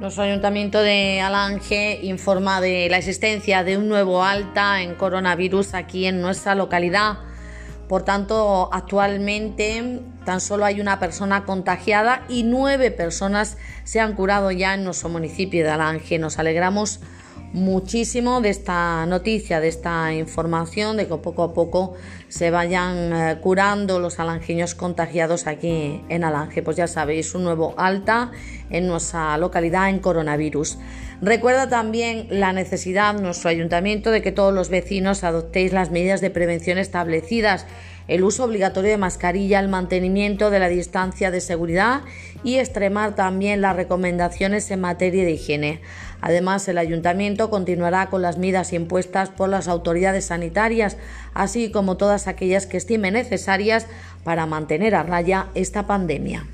Nuestro ayuntamiento de Alange informa de la existencia de un nuevo alta en coronavirus aquí en nuestra localidad. Por tanto, actualmente tan solo hay una persona contagiada y nueve personas se han curado ya en nuestro municipio de Alange. Nos alegramos muchísimo de esta noticia, de esta información, de que poco a poco se vayan eh, curando los alangeños contagiados aquí en Alange. Pues ya sabéis, un nuevo alta en nuestra localidad en coronavirus. Recuerda también la necesidad, nuestro ayuntamiento, de que todos los vecinos adoptéis las medidas de prevención establecidas el uso obligatorio de mascarilla, el mantenimiento de la distancia de seguridad y extremar también las recomendaciones en materia de higiene. Además, el ayuntamiento continuará con las medidas impuestas por las autoridades sanitarias, así como todas aquellas que estime necesarias para mantener a raya esta pandemia.